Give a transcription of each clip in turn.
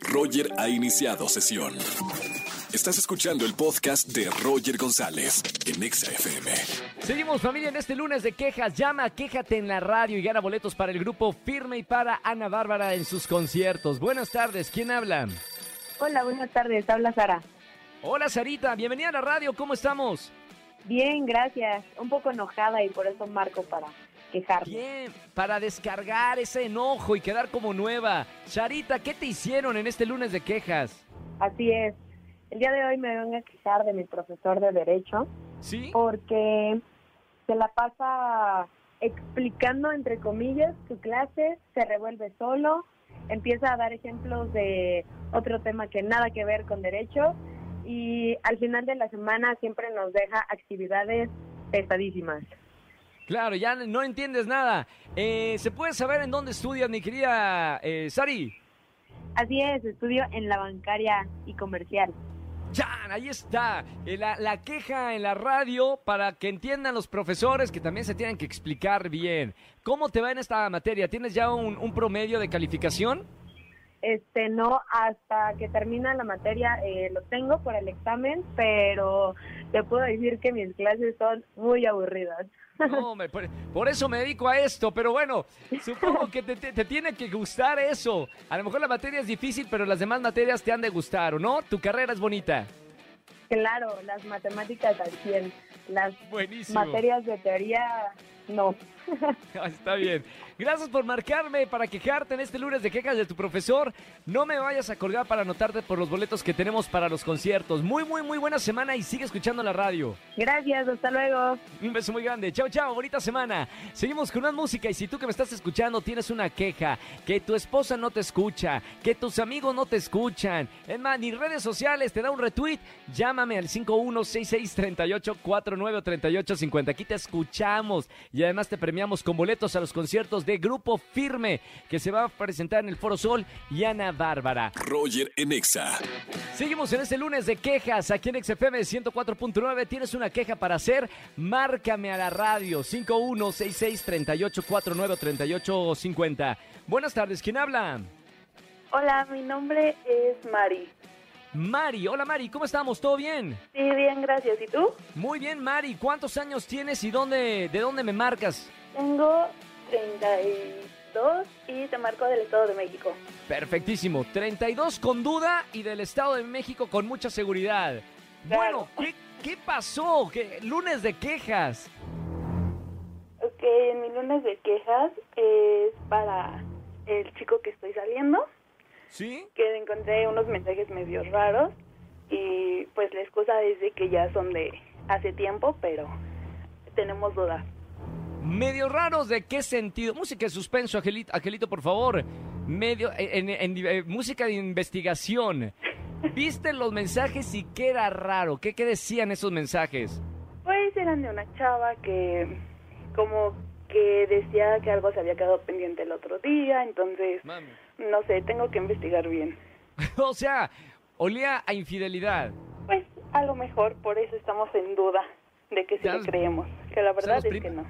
Roger ha iniciado sesión. Estás escuchando el podcast de Roger González en Exa FM. Seguimos familia en este lunes de quejas. Llama, quéjate en la radio y gana boletos para el grupo Firme y para Ana Bárbara en sus conciertos. Buenas tardes, ¿quién habla? Hola, buenas tardes. Habla Sara. Hola Sarita, bienvenida a la radio, ¿cómo estamos? Bien, gracias. Un poco enojada y por eso marco para quejarme. Bien, para descargar ese enojo y quedar como nueva. Sarita, ¿qué te hicieron en este lunes de quejas? Así es. El día de hoy me vengo a quejar de mi profesor de Derecho ¿Sí? porque se la pasa explicando, entre comillas, su clase, se revuelve solo, empieza a dar ejemplos de otro tema que nada que ver con Derecho y al final de la semana siempre nos deja actividades pesadísimas. Claro, ya no entiendes nada. Eh, ¿Se puede saber en dónde estudias, mi querida eh, Sari? Así es, estudio en la bancaria y comercial. Ya, ahí está. Eh, La, la queja en la radio para que entiendan los profesores que también se tienen que explicar bien. ¿Cómo te va en esta materia? ¿Tienes ya un, un promedio de calificación? Este, no, hasta que termina la materia eh, lo tengo por el examen, pero te puedo decir que mis clases son muy aburridas. No, hombre, por, por eso me dedico a esto, pero bueno, supongo que te, te- te tiene que gustar eso. A lo mejor la materia es difícil, pero las demás materias te han de gustar, ¿o no? Tu carrera es bonita. Claro, las matemáticas al 100, las Buenísimo. materias de teoría no. Está bien. Gracias por marcarme para quejarte en este lunes de quejas de tu profesor. No me vayas a colgar para anotarte por los boletos que tenemos para los conciertos. Muy, muy, muy buena semana y sigue escuchando la radio. Gracias, hasta luego. Un beso muy grande. Chao, chao. Bonita semana. Seguimos con una música y si tú que me estás escuchando tienes una queja, que tu esposa no te escucha, que tus amigos no te escuchan, es más, ni redes sociales te da un retweet, llámame al 516638493850. Aquí te escuchamos y además te premiamos con boletos a los conciertos de Grupo Firme que se va a presentar en el Foro Sol y Ana Bárbara. Roger en Exa. Seguimos en este lunes de quejas aquí en XFM 104.9. ¿Tienes una queja para hacer? Márcame a la radio 516638493850. Buenas tardes, ¿quién habla? Hola, mi nombre es Mari. Mari, hola Mari, ¿cómo estamos? ¿Todo bien? Sí, bien, gracias. ¿Y tú? Muy bien, Mari. ¿Cuántos años tienes y dónde, de dónde me marcas? Tengo 32 y te marco del Estado de México. Perfectísimo. 32 con duda y del Estado de México con mucha seguridad. Claro. Bueno, ¿qué, qué pasó? ¿Qué, lunes de quejas. Ok, en mi lunes de quejas es para el chico que estoy saliendo, ¿Sí? que encontré unos mensajes medio raros y pues la excusa es de que ya son de hace tiempo, pero tenemos dudas. Medio raros de qué sentido. Música de suspenso, Angelito, Angelito por favor. Medio, en, en- en- eh, música de investigación. ¿Viste los mensajes y qué era raro? ¿Qué, qué decían esos mensajes? Pues eran de una chava que como que decía que algo se había quedado pendiente el otro día, entonces Mami. no sé, tengo que investigar bien. o sea, olía a infidelidad. Pues a lo mejor por eso estamos en duda de que sí Ya le creemos, que la verdad es que no.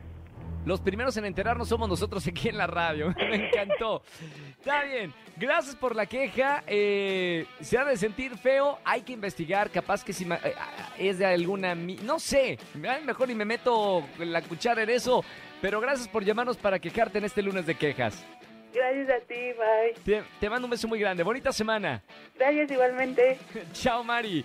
Los primeros en enterarnos somos nosotros aquí en la radio. Me encantó. Está bien. Gracias por la queja. Eh, se ha de sentir feo. Hay que investigar. Capaz que si eh, es de alguna... No sé. Ay, Mejor ni me meto la cuchara en eso. Pero gracias por llamarnos para quejarte en este lunes de quejas. Gracias a ti, bye. Te, te mando un beso muy grande. Bonita semana. Gracias igualmente. Chao, Mari.